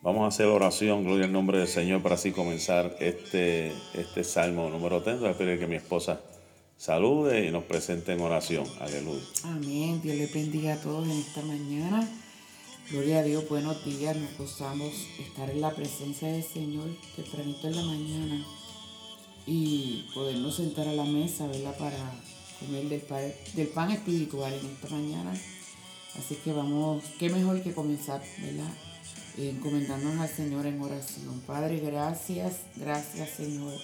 Vamos a hacer oración, gloria al nombre del Señor, para así comenzar este, este salmo número 30. Voy a pedir que mi esposa salude y nos presente en oración. Aleluya. Amén. Dios le bendiga a todos en esta mañana. Gloria a Dios, buenos días. Nos gozamos estar en la presencia del Señor tempranito en la mañana y podernos sentar a la mesa, ¿verdad? Para comer del pan, del pan espiritual en esta mañana. Así que vamos, qué mejor que comenzar, ¿verdad? Encomendándonos al Señor en oración. Padre, gracias, gracias Señor.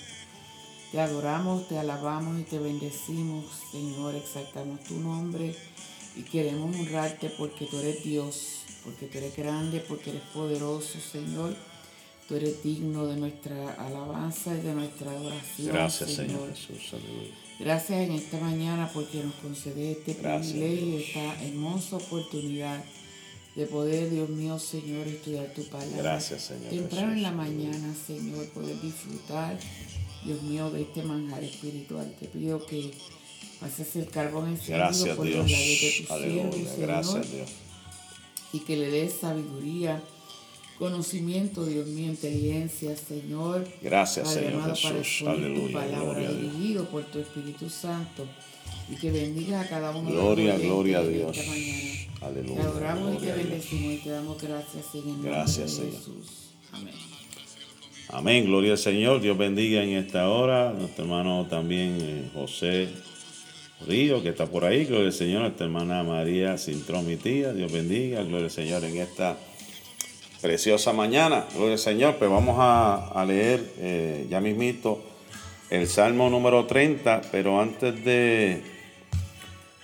Te adoramos, te alabamos y te bendecimos, Señor, exaltamos tu nombre y queremos honrarte porque tú eres Dios, porque tú eres grande, porque eres poderoso, Señor. Tú eres digno de nuestra alabanza y de nuestra adoración. Gracias, Señor, Jesús. Gracias en esta mañana porque nos concede este privilegio, esta hermosa oportunidad de poder, Dios mío, Señor, estudiar tu palabra. Gracias, Señor. Temprano en la mañana, Señor, poder disfrutar, Dios mío, de este manjar espiritual. Te pido que pases el carbón encendido Gracias, por Dios. de tu Aleluya. siervo, Gracias, Señor, Dios. y que le des sabiduría, conocimiento, Dios mío, inteligencia, Señor. Gracias, Padre Señor amado, para Jesús. tu Aleluya. palabra, Gloria a Dios. dirigido por tu Espíritu Santo y que bendiga a cada uno Gloria, de los gloria a Dios. esta mañana. Te Aleluya. adoramos y te bendecimos y te damos gracias en el nombre Gracias, de Señor. Jesús. Amén. Amén, gloria al Señor. Dios bendiga en esta hora. Nuestro hermano también eh, José Río, que está por ahí. Gloria al Señor. Nuestra hermana María Cintrón, mi tía. Dios bendiga. Gloria al Señor en esta preciosa mañana. Gloria al Señor. Pues vamos a, a leer eh, ya mismito el Salmo número 30. Pero antes de,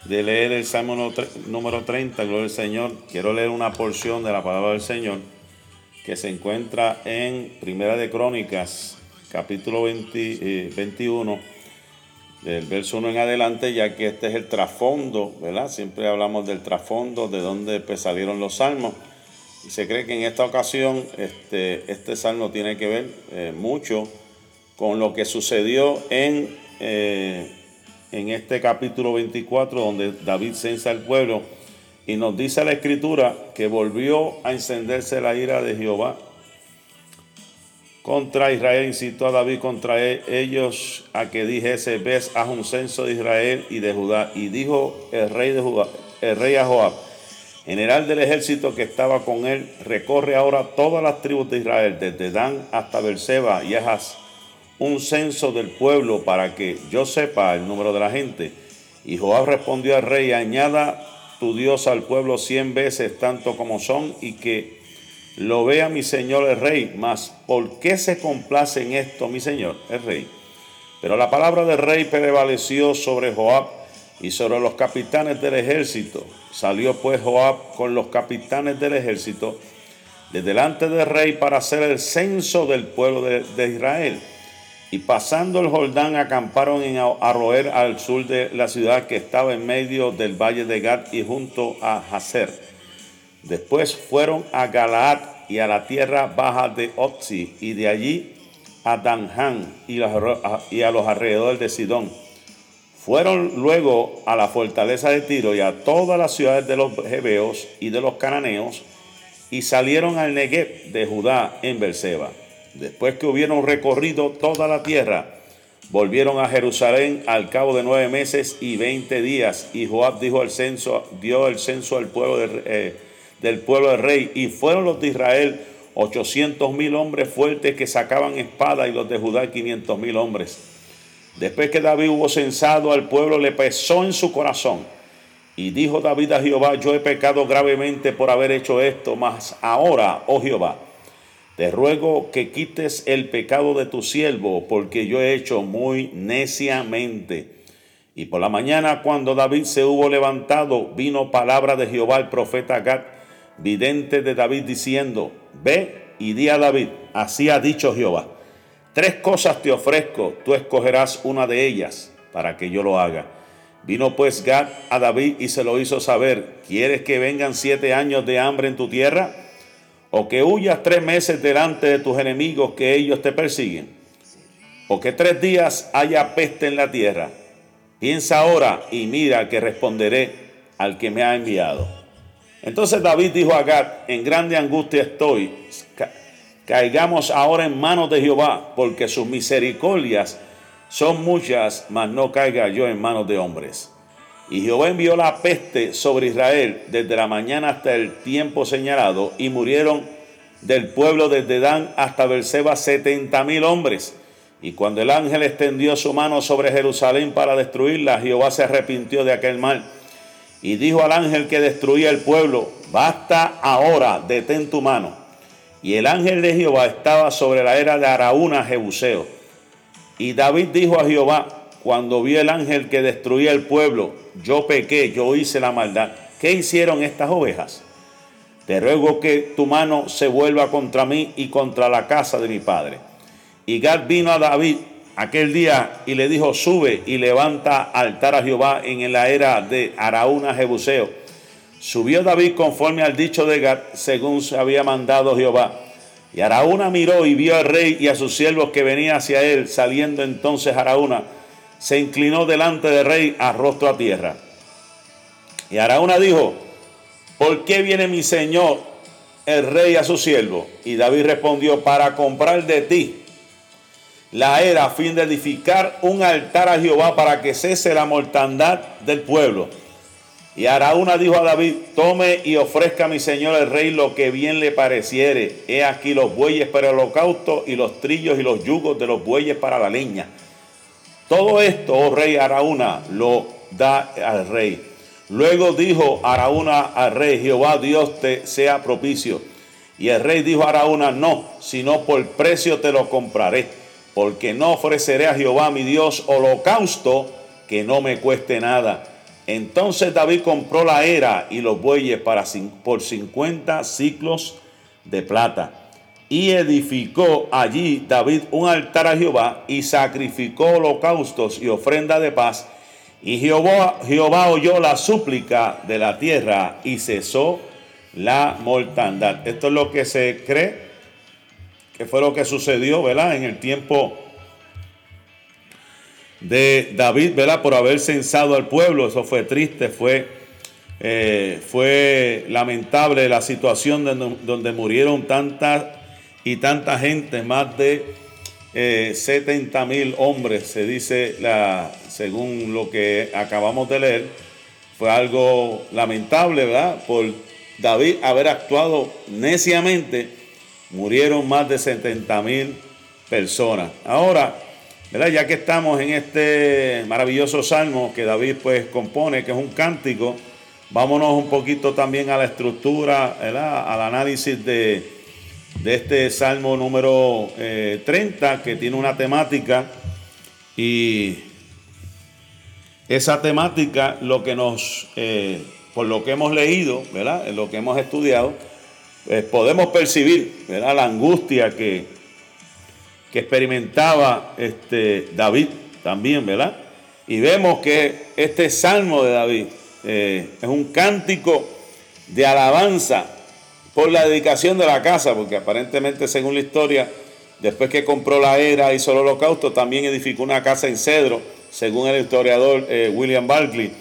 de leer el Salmo número 30, gloria al Señor, quiero leer una porción de la palabra del Señor que se encuentra en Primera de Crónicas, capítulo 20, eh, 21, del verso 1 en adelante, ya que este es el trasfondo, ¿verdad? Siempre hablamos del trasfondo, de dónde pues, salieron los salmos. Y se cree que en esta ocasión este, este salmo tiene que ver eh, mucho con lo que sucedió en, eh, en este capítulo 24, donde David censa al pueblo y nos dice la escritura que volvió a encenderse la ira de Jehová contra Israel, incitó a David contra e- ellos a que dijese, ves, haz un censo de Israel y de Judá. Y dijo el rey de Judá, el rey a Joab, general del ejército que estaba con él, recorre ahora todas las tribus de Israel, desde Dan hasta Berseba y haz un censo del pueblo para que yo sepa el número de la gente. Y Joab respondió al rey, añada tu Dios al pueblo cien veces tanto como son y que lo vea mi señor el rey. Mas, ¿por qué se complace en esto mi señor el rey? Pero la palabra del rey prevaleció sobre Joab y sobre los capitanes del ejército. Salió pues Joab con los capitanes del ejército de delante del rey para hacer el censo del pueblo de, de Israel. Y pasando el Jordán acamparon en Arroer al sur de la ciudad que estaba en medio del valle de Gad y junto a Hazer. Después fueron a Galaad y a la tierra baja de Otzi y de allí a Danhan y, a los alrededores de Sidón. Fueron luego a la fortaleza de Tiro y a todas las ciudades de los Hebeos y de los Cananeos y salieron al Negev de Judá en Berseba. Después que hubieron recorrido toda la tierra, volvieron a Jerusalén al cabo de nueve meses y veinte días. Y Joab dijo el censo, dio el censo al pueblo del, eh, del pueblo del rey. Y fueron los de Israel ochocientos mil hombres fuertes que sacaban espada y los de Judá quinientos mil hombres. Después que David hubo censado al pueblo, le pesó en su corazón. Y dijo David a Jehová, yo he pecado gravemente por haber hecho esto, mas ahora, oh Jehová, te ruego que quites el pecado de tu siervo, porque yo he hecho muy neciamente. Y por la mañana, cuando David se hubo levantado, vino palabra de Jehová el profeta Gad, vidente de David, diciendo, ve y di a David, así ha dicho Jehová, tres cosas te ofrezco, tú escogerás una de ellas para que yo lo haga. Vino pues Gad a David y se lo hizo saber, ¿quieres que vengan siete años de hambre en tu tierra? ¿O que huyas tres meses delante de tus enemigos que ellos te persiguen? ¿O que tres días haya peste en la tierra? Piensa ahora y mira que responderé al que me ha enviado. Entonces David dijo a Gad, en grande angustia estoy, caigamos ahora en manos de Jehová, porque sus misericordias son muchas, mas no caiga yo en manos de hombres. Y Jehová envió la peste sobre Israel desde la mañana hasta el tiempo señalado, y murieron del pueblo desde Dan hasta Berseba setenta mil hombres. Y cuando el ángel extendió su mano sobre Jerusalén para destruirla, Jehová se arrepintió de aquel mal. Y dijo al ángel que destruía el pueblo, basta ahora, detén tu mano. Y el ángel de Jehová estaba sobre la era de Araúna, Jebuseo. Y David dijo a Jehová, cuando vio el ángel que destruía el pueblo, yo pequé, yo hice la maldad. ¿Qué hicieron estas ovejas? Te ruego que tu mano se vuelva contra mí y contra la casa de mi padre. Y Gad vino a David aquel día y le dijo, sube y levanta altar a Jehová en la era de Araúna Jebuseo. Subió David conforme al dicho de Gad, según se había mandado Jehová. Y Araúna miró y vio al rey y a sus siervos que venía hacia él. Saliendo entonces Araúna, se inclinó delante del rey a rostro a tierra. Y Araúna dijo, ¿por qué viene mi señor el rey a su siervo? Y David respondió, para comprar de ti la era a fin de edificar un altar a Jehová para que cese la mortandad del pueblo. Y Araúna dijo a David, tome y ofrezca a mi señor el rey lo que bien le pareciere. He aquí los bueyes para el holocausto y los trillos y los yugos de los bueyes para la leña. Todo esto, oh rey Araúna, lo da al rey. Luego dijo Araúna al rey, Jehová Dios te sea propicio. Y el rey dijo a Araúna, no, sino por precio te lo compraré, porque no ofreceré a Jehová mi Dios holocausto que no me cueste nada. Entonces David compró la era y los bueyes para, por 50 ciclos de plata y edificó allí David un altar a Jehová y sacrificó holocaustos y ofrenda de paz. Y Jehová, Jehová oyó la súplica de la tierra y cesó la mortandad. Esto es lo que se cree que fue lo que sucedió, ¿verdad? En el tiempo de David, ¿verdad? Por haber censado al pueblo. Eso fue triste, fue, eh, fue lamentable la situación donde, donde murieron tantas y tanta gente, más de 70 eh, mil hombres, se dice, según lo que acabamos de leer, fue algo lamentable, ¿verdad? Por David haber actuado neciamente, murieron más de 70 mil personas. Ahora, ¿verdad? Ya que estamos en este maravilloso salmo que David pues compone, que es un cántico, vámonos un poquito también a la estructura, ¿verdad? Al análisis de de este Salmo número 30 eh, que tiene una temática y esa temática lo que nos, eh, por lo que hemos leído, ¿verdad? Lo que hemos estudiado, pues podemos percibir, ¿verdad? La angustia que, que experimentaba este David también, ¿verdad? Y vemos que este Salmo de David eh, es un cántico de alabanza por la dedicación de la casa, porque aparentemente según la historia, después que compró la era, hizo el holocausto, también edificó una casa en cedro, según el historiador eh, William Barclay.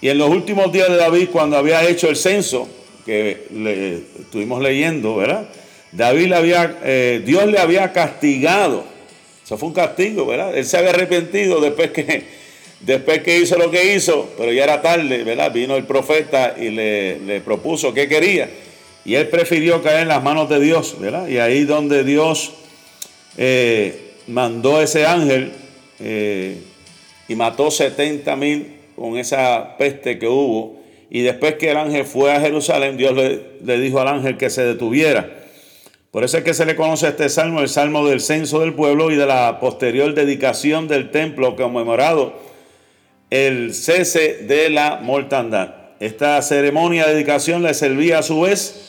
Y en los últimos días de David, cuando había hecho el censo, que le, estuvimos leyendo, ¿verdad? David le había, eh, Dios le había castigado. Eso fue un castigo, ¿verdad? Él se había arrepentido después que, después que hizo lo que hizo, pero ya era tarde, ¿verdad? Vino el profeta y le, le propuso qué quería. Y él prefirió caer en las manos de Dios, ¿verdad? Y ahí donde Dios eh, mandó ese ángel eh, y mató 70 mil con esa peste que hubo. Y después que el ángel fue a Jerusalén, Dios le, dijo al ángel que se detuviera. Por eso es que se le conoce este salmo, el salmo del censo del pueblo y de la posterior dedicación del templo conmemorado el cese de la mortandad. Esta ceremonia de dedicación le servía a su vez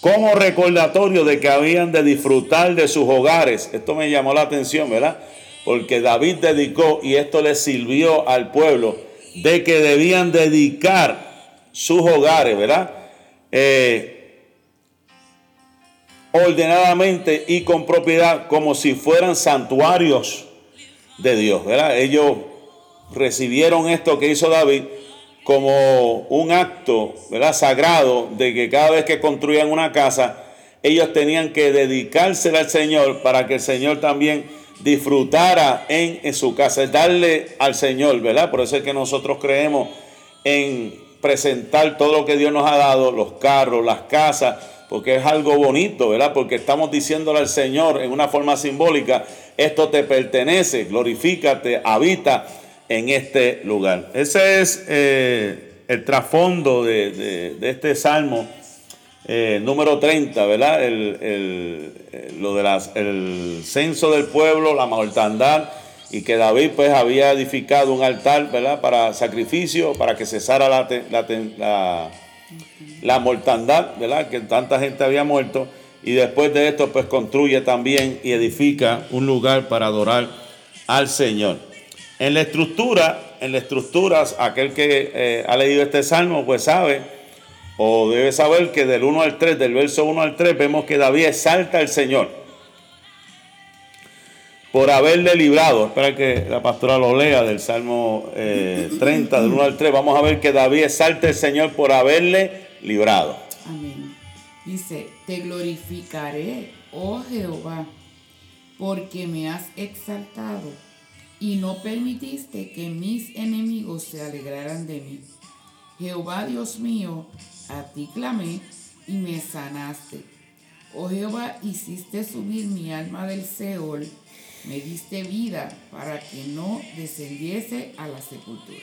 como recordatorio de que habían de disfrutar de sus hogares. Esto me llamó la atención, ¿verdad? Porque David dedicó, y esto le sirvió al pueblo, de que debían dedicar sus hogares, ¿verdad? Eh, ordenadamente y con propiedad, como si fueran santuarios de Dios, ¿verdad? Ellos recibieron esto que hizo David como un acto ¿verdad? sagrado de que cada vez que construían una casa, ellos tenían que dedicarse al Señor para que el Señor también disfrutara en, en su casa, darle al Señor, ¿verdad? Por eso es que nosotros creemos en presentar todo lo que Dios nos ha dado, los carros, las casas, porque es algo bonito, ¿verdad? Porque estamos diciéndole al Señor en una forma simbólica, esto te pertenece, glorifícate, habita en este lugar. Ese es eh, el trasfondo de, este salmo eh, número 30, ¿verdad? El, lo de el censo del pueblo, la mortandad, y que David pues había edificado un altar, ¿verdad? Para sacrificio, para que cesara la, la, la, mortandad, ¿verdad? Que tanta gente había muerto. Y después de esto pues construye también y edifica un lugar para adorar al Señor. En la estructura, en la estructura, aquel que eh, ha leído este salmo, pues sabe, o debe saber que del 1 al 3, del verso 1 al 3, vemos que David exalta al Señor por haberle librado. Espera que la pastora lo lea del Salmo 30, eh, del 1 al 3. Vamos a ver que David exalta al Señor por haberle librado. Amén. Dice, te glorificaré, oh Jehová, porque me has exaltado y no permitiste que mis enemigos se alegraran de mí. Jehová Dios mío, a ti clamé y me sanaste. Oh Jehová, hiciste subir mi alma del Seol, me diste vida para que no descendiese a la sepultura.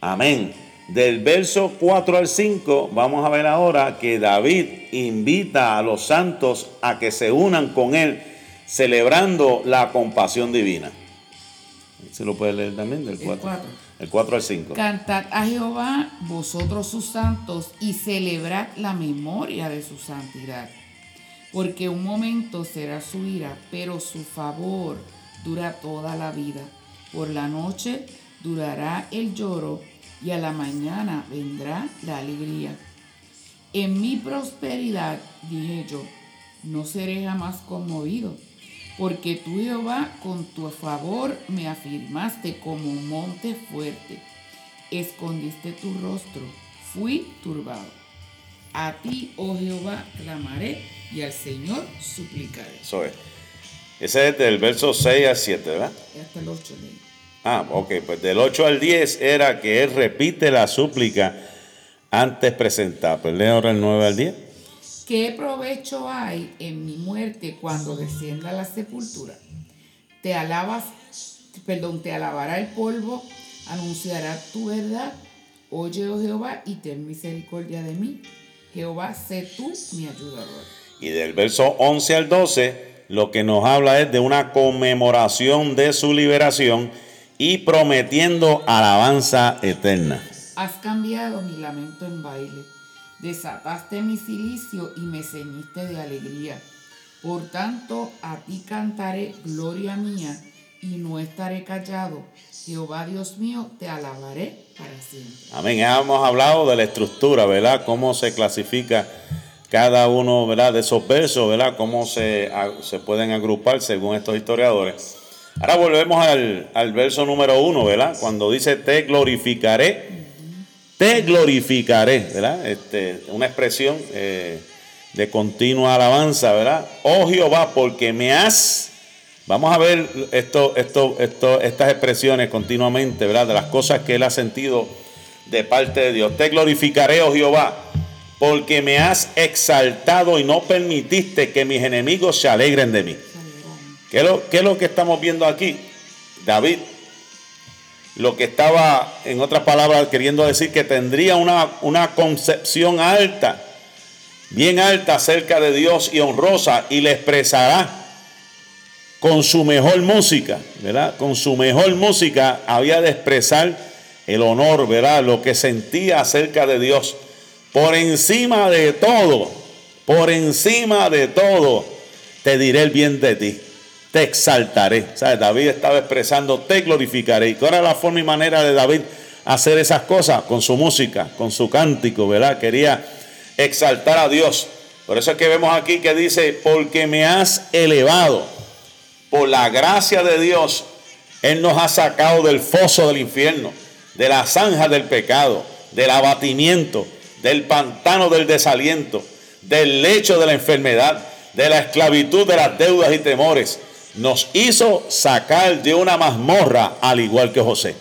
Amén. Del verso 4 al 5 vamos a ver ahora que David invita a los santos a que se unan con él celebrando la compasión divina. Se lo puede leer también del 4. El 4 al 5. Cantad a Jehová vosotros sus santos y celebrad la memoria de su santidad. Porque un momento será su ira, pero su favor dura toda la vida. Por la noche durará el lloro y a la mañana vendrá la alegría. En mi prosperidad, dije yo, no seré jamás conmovido porque tú Jehová con tu favor me afirmaste como un monte fuerte, escondiste tu rostro, fui turbado. A ti, oh Jehová, clamaré y al Señor suplicaré. Eso es. Ese es del verso 6 al 7, ¿verdad? Hasta el 8. Ah, ok, pues del 8 al 10 era que él repite la súplica antes presentada. Pues lee ahora el 9 al 10. ¿Qué provecho hay en mi muerte cuando descienda a la sepultura? Te alabas, perdón, te alabará el polvo, anunciará tu verdad. Oye, oh Jehová, y ten misericordia de mí. Jehová, sé tú mi ayudador. Y del verso 11 al 12, lo que nos habla es de una conmemoración de su liberación y prometiendo alabanza eterna. Has cambiado mi lamento en baile desataste mi silicio y me ceñiste de alegría. Por tanto, a ti cantaré gloria mía y no estaré callado. Jehová Dios mío, te alabaré para siempre. Amén. hemos hablado de la estructura, ¿verdad? Cómo se clasifica cada uno, ¿verdad? De esos versos, ¿verdad? Cómo se, se pueden agrupar según estos historiadores. Ahora volvemos al, al verso número uno, ¿verdad? Cuando dice, te glorificaré te glorificaré, ¿verdad? Este, una expresión eh, de continua alabanza, ¿verdad? Oh Jehová, porque me has... Vamos a ver esto, esto, esto, estas expresiones continuamente, ¿verdad? De las cosas que él ha sentido de parte de Dios. Te glorificaré, oh Jehová, porque me has exaltado y no permitiste que mis enemigos se alegren de mí. ¿Qué lo, qué es lo que estamos viendo aquí? David lo que estaba, en otras palabras, queriendo decir que tendría una, una concepción alta, bien alta acerca de Dios y honrosa, y le expresará con su mejor música, ¿verdad? Con su mejor música había de expresar el honor, ¿verdad? Lo que sentía acerca de Dios. Por encima de todo, por encima de todo, te diré el bien de ti te exaltaré. ¿Sabes? David estaba expresando, te glorificaré. ¿Y cuál era la forma y manera de David hacer esas cosas? Con su música, con su cántico, ¿verdad? Quería exaltar a Dios. Por eso es que vemos aquí que dice, porque me has elevado por la gracia de Dios, Él nos ha sacado del foso del infierno, de la zanja del pecado, del abatimiento, del pantano del desaliento, del lecho de la enfermedad, de la esclavitud, de las deudas y temores. Nos hizo sacar de una mazmorra al igual que José.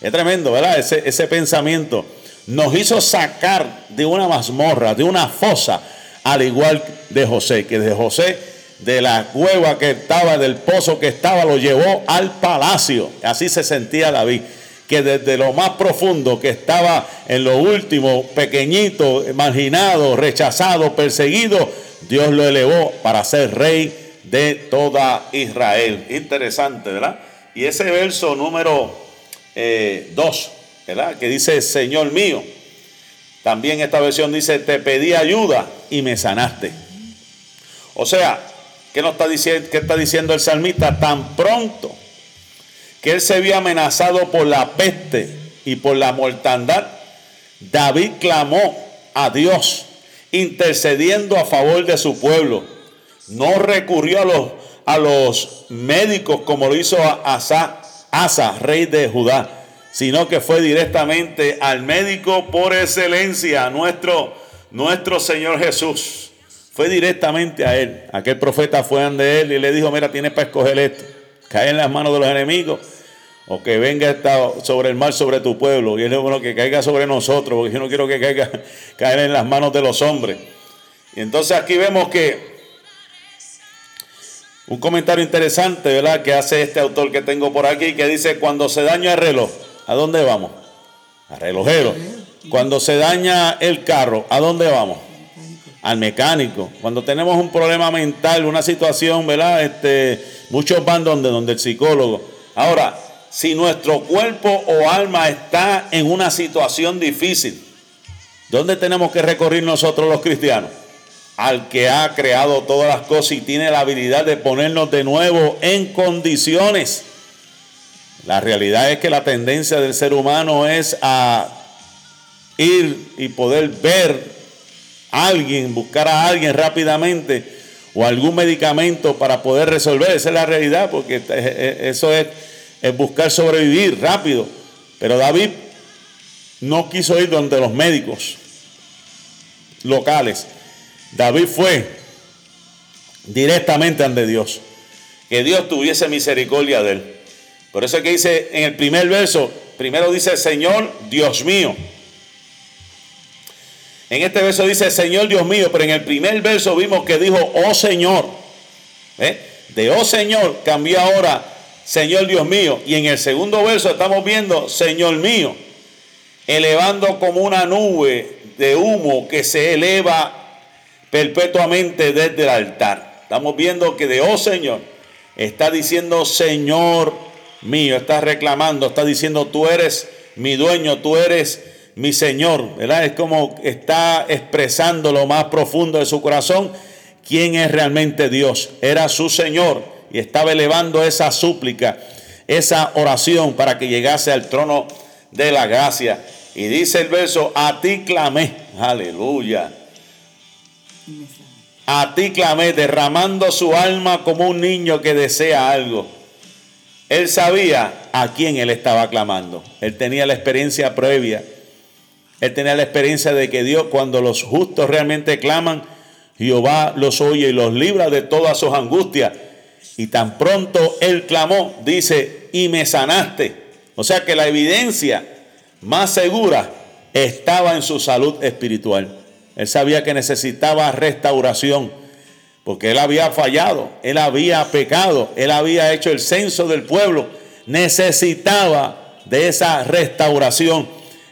Es tremendo, ¿verdad? Ese, pensamiento. Nos hizo sacar de una mazmorra, de una fosa, al igual de José, que de José, de la cueva que estaba, del pozo que estaba, lo llevó al palacio. Así se sentía David que desde lo más profundo, que estaba en lo último, pequeñito, marginado, rechazado, perseguido, Dios lo elevó para ser rey de toda Israel. Interesante, ¿verdad? Y ese verso número 2, eh, ¿verdad? Que dice, Señor mío. También esta versión dice, te pedí ayuda y me sanaste. O sea, ¿qué, está, diciendo, qué está diciendo el salmista? Tan pronto que él se vio amenazado por la peste y por la mortandad, David clamó a Dios, intercediendo a favor de su pueblo. No recurrió a los, a los médicos como lo hizo Asa, rey de Judá, sino que fue directamente al médico por excelencia, nuestro, nuestro Señor Jesús. Fue directamente a él. Aquel profeta fue ante él y le dijo, mira, tienes para escoger esto cae en las manos de los enemigos o que venga sobre el mal sobre tu pueblo. Y es bueno que caiga sobre nosotros, porque yo no quiero que caiga caer en las manos de los hombres. Y entonces aquí vemos que un comentario interesante, ¿verdad? Que hace este autor que tengo por aquí, que dice, cuando se daña el reloj, ¿a dónde vamos? Al relojero. Cuando se daña el carro, ¿a dónde vamos? Al mecánico. Cuando tenemos un problema mental, una situación, ¿verdad? Este, Muchos van donde, donde el psicólogo. Ahora, si nuestro cuerpo o alma está en una situación difícil, ¿dónde tenemos que recorrer nosotros los cristianos? Al que ha creado todas las cosas y tiene la habilidad de ponernos de nuevo en condiciones. La realidad es que la tendencia del ser humano es a ir y poder ver a alguien, buscar a alguien rápidamente o algún medicamento para poder resolver. Esa es la realidad, porque eso es, buscar sobrevivir rápido. Pero David no quiso ir donde los médicos locales. David fue directamente ante Dios. Que Dios tuviese misericordia de él. Por eso es que dice en el primer verso, primero dice, Señor Dios mío. En este verso dice, Señor Dios mío, pero en el primer verso vimos que dijo, oh Señor. ¿Eh? De oh Señor cambió ahora, Señor Dios mío. Y en el segundo verso estamos viendo, Señor mío, elevando como una nube de humo que se eleva perpetuamente desde el altar. Estamos viendo que de oh Señor está diciendo, Señor mío, está reclamando, está diciendo, tú eres mi dueño, tú eres mi Señor, ¿verdad? Es como está expresando lo más profundo de su corazón quién es realmente Dios. Era su Señor y estaba elevando esa súplica, esa oración para que llegase al trono de la gracia. Y dice el verso, a ti clamé, aleluya. A ti clamé, derramando su alma como un niño que desea algo. Él sabía a quién él estaba clamando. Él tenía la experiencia previa él tenía la experiencia de que Dios, cuando los justos realmente claman, Jehová los oye y los libra de todas sus angustias. Y tan pronto él clamó, dice, y me sanaste. O sea que la evidencia más segura estaba en su salud espiritual. Él sabía que necesitaba restauración, porque él había fallado, él había pecado, él había hecho el censo del pueblo. Necesitaba de esa restauración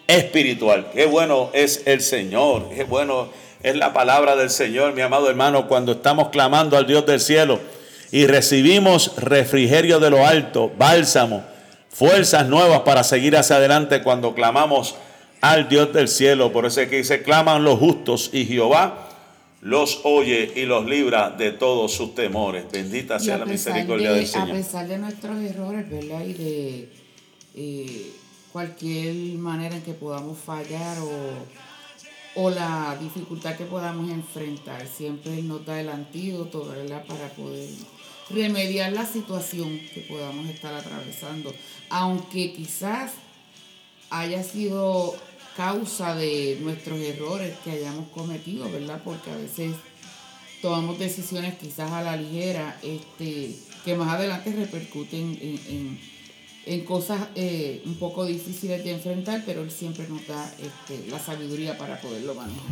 espiritual. Qué bueno es el Señor, qué bueno es la palabra del Señor, mi amado hermano, cuando estamos clamando al Dios del cielo y recibimos refrigerio de lo alto, bálsamo, fuerzas nuevas para seguir hacia adelante cuando clamamos al Dios del cielo. Por eso es que dice, claman los justos y Jehová los oye y los libra de todos sus temores. Bendita sea la misericordia del Señor. A pesar de nuestros errores, ¿verdad? Y de... Eh, cualquier manera en que podamos fallar o, la dificultad que podamos enfrentar. Siempre nos da el antídoto, Para poder remediar la situación que podamos estar atravesando. Aunque quizás haya sido causa de nuestros errores que hayamos cometido, ¿verdad? Porque a veces tomamos decisiones quizás a la ligera, este, que más adelante repercuten en, cosas eh, un poco difíciles de enfrentar, pero Él siempre nos da este, la sabiduría para poderlo manejar.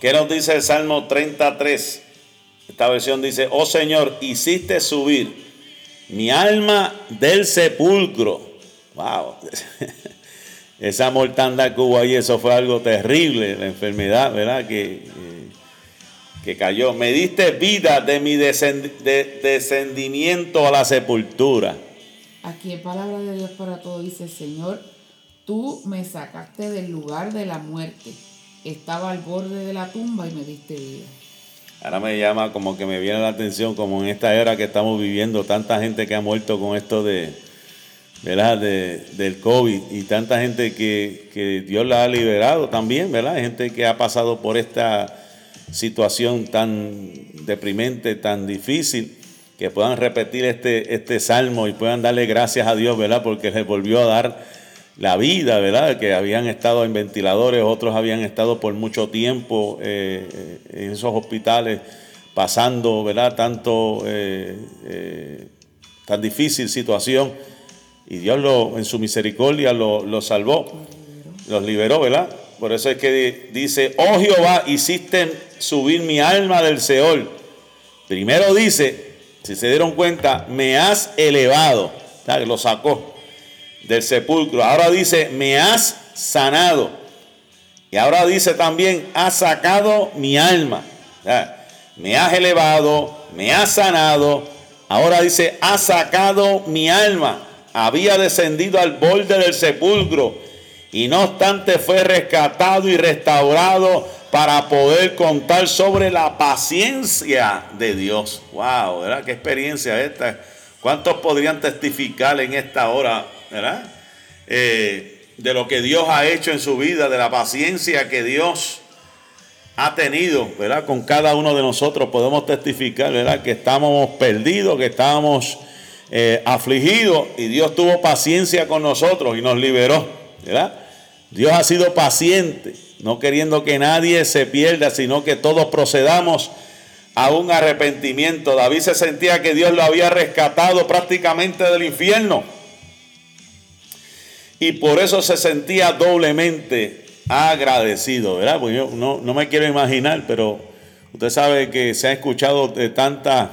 ¿Qué nos dice el Salmo 33? Esta versión dice, oh Señor, hiciste subir mi alma del sepulcro. Wow. Esa mortandad que hubo ahí, eso fue algo terrible, la enfermedad, ¿verdad? Que, eh, que cayó. Me diste vida de mi descendimiento a la sepultura. Aquí en Palabra de Dios para todos dice, Señor, tú me sacaste del lugar de la muerte. Estaba al borde de la tumba y me diste vida. Ahora me llama como que me viene la atención, como en esta era que estamos viviendo, tanta gente que ha muerto con esto de, ¿verdad? De, del COVID y tanta gente que, que, Dios la ha liberado también, ¿verdad? Gente que ha pasado por esta situación tan deprimente, tan difícil, que puedan repetir este, este salmo y puedan darle gracias a Dios, ¿verdad? Porque les volvió a dar la vida, ¿verdad? Que habían estado en ventiladores, otros habían estado por mucho tiempo eh, en esos hospitales pasando, ¿verdad? Tanto, eh, eh, tan difícil situación y Dios lo, en su misericordia lo, salvó, los liberó, ¿verdad? Por eso es que dice, oh Jehová, hiciste subir mi alma del Seol. Primero dice, si se dieron cuenta, me has elevado, lo sacó del sepulcro. Ahora dice, me has sanado. Y ahora dice también, has sacado mi alma. Me has elevado, me has sanado. Ahora dice, has sacado mi alma había descendido al borde del sepulcro y no obstante fue rescatado y restaurado para poder contar sobre la paciencia de Dios. ¡Wow! ¿Verdad? ¿Qué experiencia esta? ¿Cuántos podrían testificar en esta hora, ¿verdad? Eh, de lo que Dios ha hecho en su vida, de la paciencia que Dios ha tenido, ¿verdad? Con cada uno de nosotros podemos testificar, ¿verdad? Que estamos perdidos, que estábamos eh, y Dios tuvo paciencia con nosotros y nos liberó. ¿verdad? Dios ha sido paciente, no queriendo que nadie se pierda, sino que todos procedamos a un arrepentimiento. David se sentía que Dios lo había rescatado prácticamente del infierno. Y por eso se sentía doblemente agradecido, ¿verdad? Pues yo no, no me quiero imaginar, pero usted sabe que se ha escuchado de tantas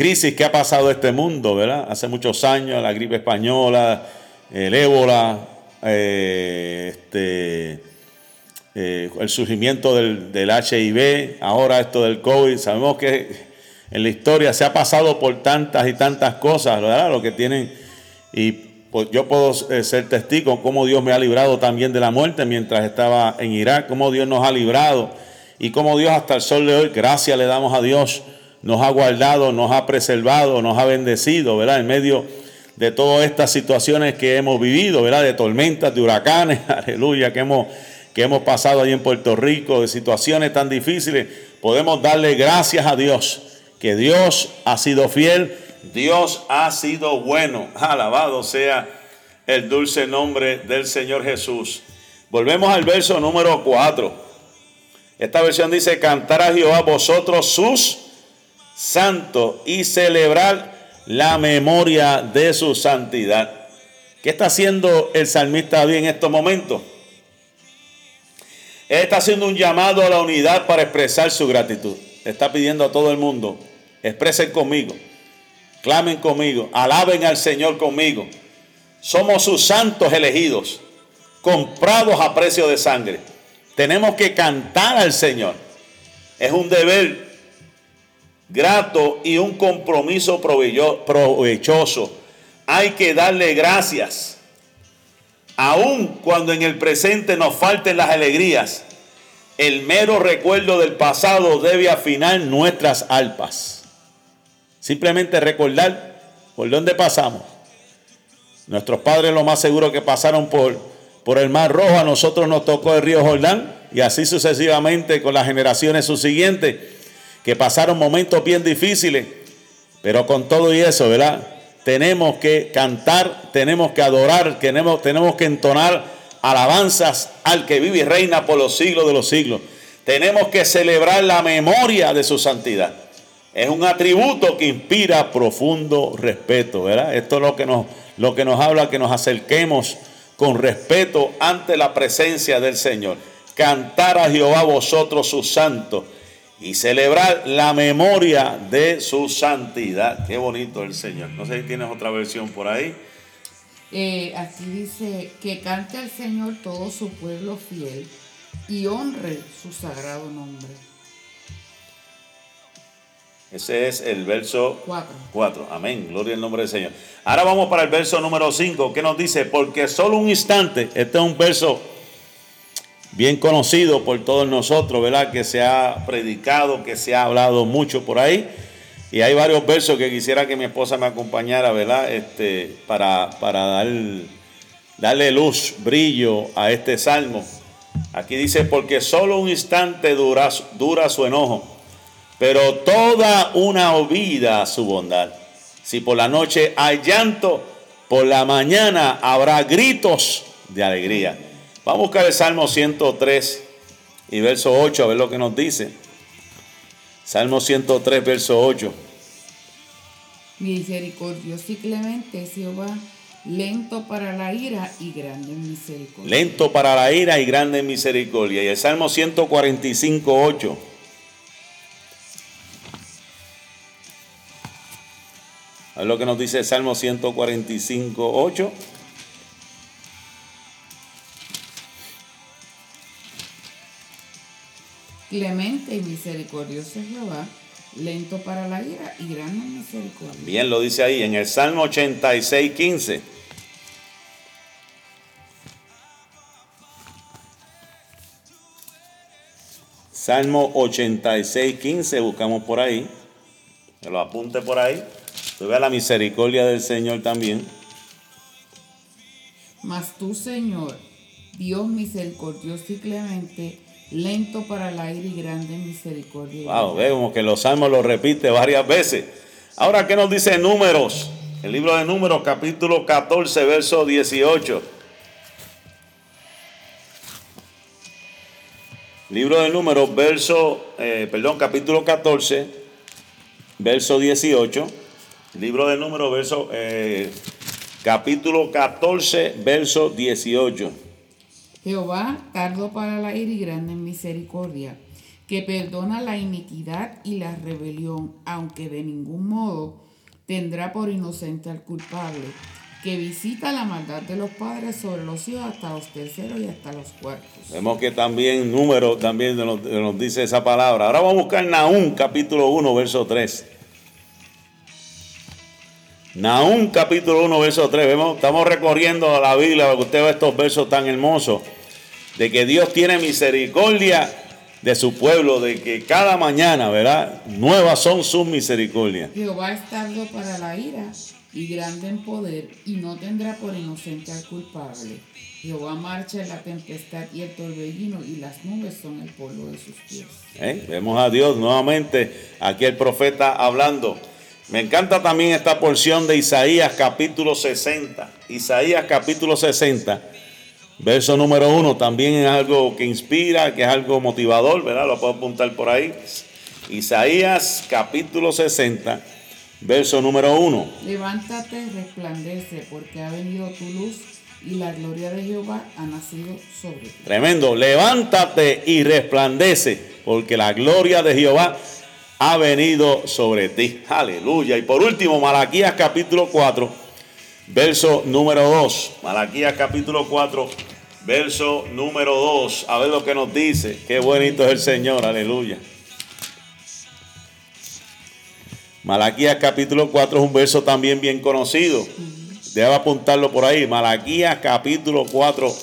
crisis que ha pasado este mundo, ¿verdad? Hace muchos años, la gripe española, el ébola, eh, este, eh, el surgimiento del, del, HIV, ahora esto del COVID. Sabemos que en la historia se ha pasado por tantas y tantas cosas, ¿verdad? Lo que tienen, y pues yo puedo eh, ser testigo cómo Dios me ha librado también de la muerte mientras estaba en Irak, cómo Dios nos ha librado y cómo Dios hasta el sol de hoy, gracias le damos a Dios nos ha guardado, nos ha preservado, nos ha bendecido, ¿verdad? En medio de todas estas situaciones que hemos vivido, ¿verdad? De tormentas, de huracanes, aleluya, que hemos, que hemos pasado ahí en Puerto Rico, de situaciones tan difíciles, podemos darle gracias a Dios, que Dios ha sido fiel, Dios ha sido bueno. Alabado sea el dulce nombre del Señor Jesús. Volvemos al verso número 4. Esta versión dice, cantar a Jehová vosotros sus santo y celebrar la memoria de su santidad. ¿Qué está haciendo el salmista David en estos momentos? Él está haciendo un llamado a la unidad para expresar su gratitud. Está pidiendo a todo el mundo, expresen conmigo, clamen conmigo, alaben al Señor conmigo. Somos sus santos elegidos, comprados a precio de sangre. Tenemos que cantar al Señor. Es un deber grato y un compromiso provechoso. Hay que darle gracias. Aun cuando en el presente nos falten las alegrías, el mero recuerdo del pasado debe afinar nuestras alpas. Simplemente recordar por dónde pasamos. Nuestros padres lo más seguro que pasaron por, por el Mar Rojo, a nosotros nos tocó el río Jordán y así sucesivamente con las generaciones subsiguientes que pasaron momentos bien difíciles, pero con todo y eso, ¿verdad? tenemos que cantar, tenemos que adorar, tenemos, tenemos que entonar alabanzas al que vive y reina por los siglos de los siglos. Tenemos que celebrar la memoria de su santidad. Es un atributo que inspira profundo respeto, ¿verdad? Esto es lo que nos, lo que nos habla, que nos acerquemos con respeto ante la presencia del Señor. Cantar a Jehová vosotros sus santos y celebrar la memoria de su santidad. Qué bonito el Señor. No sé si tienes otra versión por ahí. Eh, aquí dice que cante al Señor todo su pueblo fiel y honre su sagrado nombre. Ese es el verso 4. Amén. Gloria al nombre del Señor. Ahora vamos para el verso número 5, que nos dice, porque solo un instante, este es un verso bien conocido por todos nosotros, ¿verdad? Que se ha predicado, que se ha hablado mucho por ahí. Y hay varios versos que quisiera que mi esposa me acompañara, ¿verdad? Este, para, para dar, darle luz, brillo a este salmo. Aquí dice, porque solo un instante dura, dura su enojo, pero toda una vida su bondad. Si por la noche hay llanto, por la mañana habrá gritos de alegría. Vamos a buscar el Salmo 103 y verso 8, a ver lo que nos dice. Salmo 103, verso 8. Misericordioso y clemente Jehová, lento para la ira y grande en misericordia. Lento para la ira y grande en misericordia. Y el Salmo 145, 8. A ver lo que nos dice el Salmo 145, 8. Clemente y misericordioso Jehová, lento para la ira y grande misericordia. Bien, lo dice ahí en el Salmo 86, 15. Salmo 86, 15, buscamos por ahí. Que lo apunte por ahí. Tú veas la misericordia del Señor también. Mas tú, Señor, Dios misericordioso y clemente, lento para el aire y grande en misericordia. Wow, vemos que los salmos lo repite varias veces. Ahora, ¿qué nos dice Números? El libro de Números, capítulo 14, verso 18. Libro de Números, verso, eh, perdón, capítulo 14, verso 18. Libro de Números, verso, eh, capítulo 14, verso 18. Jehová, tardo para la ira y grande en misericordia, que perdona la iniquidad y la rebelión, aunque de ningún modo tendrá por inocente al culpable, que visita la maldad de los padres sobre los hijos hasta los terceros y hasta los cuartos. Vemos que también número también nos, nos dice esa palabra. Ahora vamos a buscar Nahum capítulo 1, verso 3. Nahum capítulo 1, verso 3. Vemos, estamos recorriendo la Biblia para que usted vea estos versos tan hermosos. De que Dios tiene misericordia de su pueblo, de que cada mañana, ¿verdad? Nuevas son sus misericordias. Jehová es tardo para la ira y grande en poder, y no tendrá por inocente al culpable. Jehová marcha en la tempestad y el torbellino, y las nubes son el polvo de sus pies. ¿Eh? Vemos a Dios nuevamente, aquí el profeta hablando. Me encanta también esta porción de Isaías capítulo 60. Isaías capítulo 60, verso número 1, también es algo que inspira, que es algo motivador, ¿verdad? Lo puedo apuntar por ahí. Isaías capítulo 60, verso número 1. Levántate y resplandece, porque ha venido tu luz y la gloria de Jehová ha nacido sobre ti. Tremendo, levántate y resplandece, porque la gloria de Jehová ha venido sobre ti. Aleluya. Y por último, Malaquías capítulo 4, verso número 2. Malaquías capítulo 4, verso número 2. A ver lo que nos dice. Qué bonito es el Señor. Aleluya. Malaquías capítulo 4 es un verso también bien conocido. Debe apuntarlo por ahí. Malaquías capítulo 4,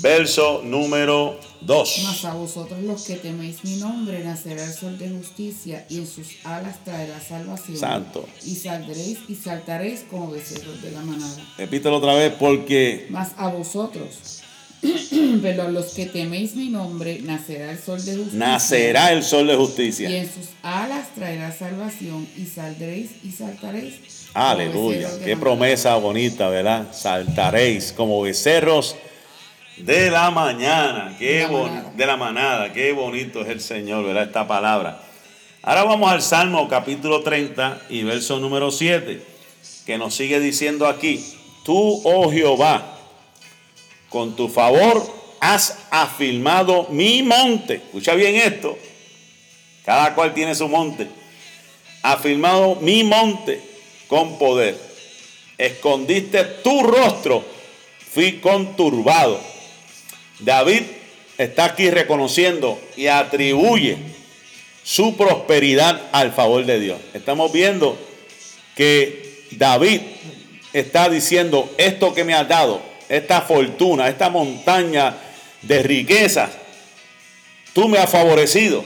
verso número 2. Mas a vosotros los que teméis mi nombre nacerá el sol de justicia y en sus alas traerá salvación. Santo. Y saldréis y saltaréis como becerros de la manada. Repítelo otra vez porque Mas a vosotros, pero los que teméis mi nombre nacerá el sol de justicia. nacerá el sol de Y justicia. en sus alas traerá salvación y saldréis y saltaréis Aleluya. Qué promesa bonita, ¿verdad? Saltaréis como becerros de la mañana. Qué bonito. De la manada. Qué bonito es el Señor, ¿verdad? Esta palabra. Ahora vamos al Salmo capítulo 30 y verso número 7, que nos sigue diciendo aquí, tú, oh Jehová, con tu favor has afirmado mi monte. Escucha bien esto. Cada cual tiene su monte. Afirmado mi monte con poder. Escondiste tu rostro, fui conturbado. David está aquí reconociendo y atribuye su prosperidad al favor de Dios. Estamos viendo que David está diciendo, esto que me has dado, esta fortuna, esta montaña de riquezas, tú me has favorecido.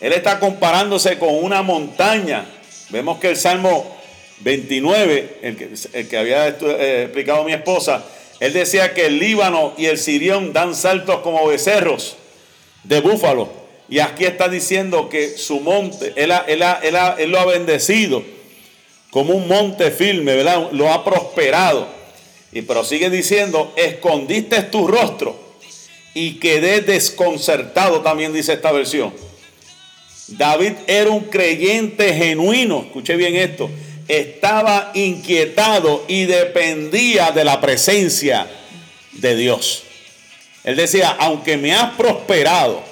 Él está comparándose con una montaña. Vemos que el Salmo 29, el que, el que había eh, explicado mi esposa, él decía que el Líbano y el Sirión dan saltos como becerros de búfalo. Y aquí está diciendo que su monte, él, lo ha bendecido como un monte firme, ¿verdad? Lo ha prosperado. Y prosigue diciendo, escondiste tu rostro y quedé desconcertado, también dice esta versión. David era un creyente genuino, escuche bien esto, estaba inquietado y dependía de la presencia de Dios. Él decía, aunque me has prosperado,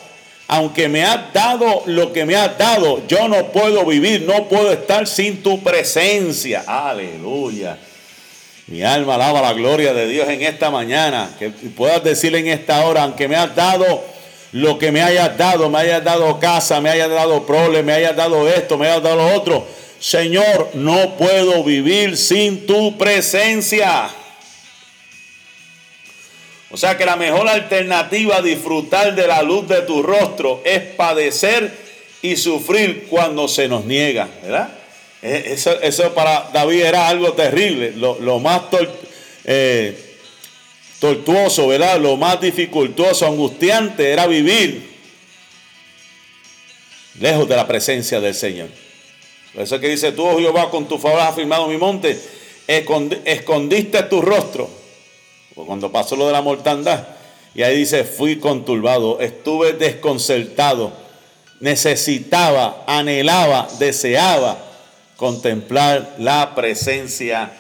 aunque me has dado lo que me has dado, yo no puedo vivir, no puedo estar sin tu presencia. Aleluya. Mi alma alaba la gloria de Dios en esta mañana. Que puedas decirle en esta hora, aunque me has dado lo que me hayas dado, me hayas dado casa, me hayas dado problemas, me hayas dado esto, me hayas dado lo otro. Señor, no puedo vivir sin tu presencia. O sea que la mejor alternativa a disfrutar de la luz de tu rostro es padecer y sufrir cuando se nos niega, ¿verdad? E, eso, para David era algo terrible, lo, más eh, tortuoso, ¿verdad? Lo más dificultoso, angustiante era vivir lejos de la presencia del Señor. Eso que dice, tú, oh Jehová, con tu favor has afirmado mi monte, escondiste tu rostro. Cuando pasó lo de la mortandad. Y ahí dice, fui conturbado, estuve desconcertado, necesitaba, anhelaba, deseaba contemplar la presencia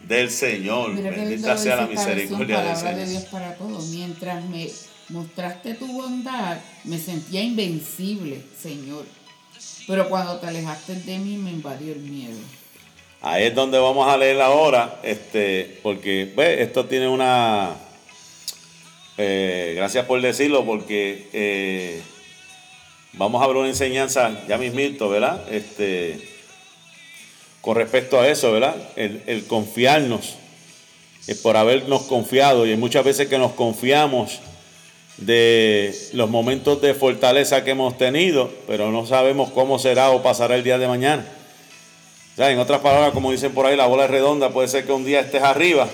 del Señor. Bendita sea la misericordia del Señor. de Dios para todos. Mientras me mostraste tu bondad, me sentía invencible, Señor. Pero cuando te alejaste de mí me invadió el miedo. Ahí es donde vamos a leer ahora, este, porque ve, esto tiene una... Eh, gracias por decirlo, porque eh, vamos a ver una enseñanza ya mismito, ¿verdad? Este, con respecto a eso, ¿verdad? El, el confiarnos, es por habernos confiado, y hay muchas veces que nos confiamos de los momentos de fortaleza que hemos tenido, pero no sabemos cómo será o pasará el día de mañana. en otras palabras, como dicen por ahí, la bola es redonda, puede ser que un día estés arriba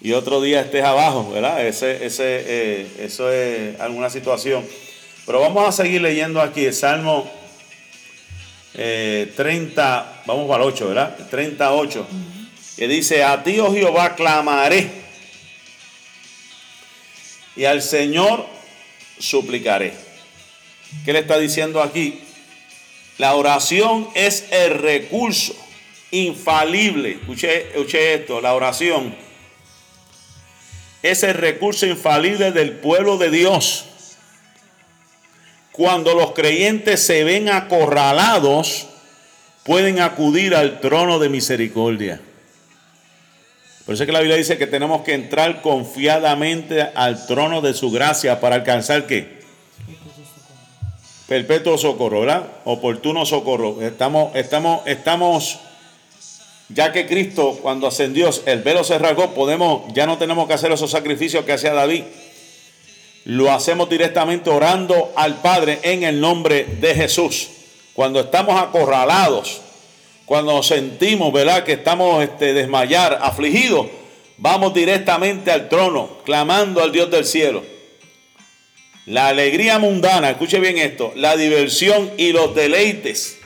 y otro día estés abajo, ¿verdad? Ese, ese, eh, eso es alguna situación. Pero vamos a seguir leyendo aquí el Salmo 30, eh, vamos al 8, ¿verdad? 38, que dice, a ti, oh Jehová, clamaré y al Señor suplicaré. ¿Qué le está diciendo aquí? La oración es el recurso infalible. Escuche, escuche esto, la oración es el recurso infalible del pueblo de Dios. Cuando los creyentes se ven acorralados, pueden acudir al trono de misericordia. Por eso es que la Biblia dice que tenemos que entrar confiadamente al trono de su gracia para alcanzar qué? Perpetuo socorro, ¿verdad? Oportuno socorro. Estamos, estamos, estamos, ya que Cristo cuando ascendió, el velo se rasgó, podemos, ya no tenemos que hacer esos sacrificios que hacía David. Lo hacemos directamente orando al Padre en el nombre de Jesús. Cuando estamos acorralados, cuando sentimos, ¿verdad?, que estamos este, desmayar, afligidos, vamos directamente al trono, clamando al Dios del cielo. La alegría mundana, escuche bien esto, la diversión y los deleites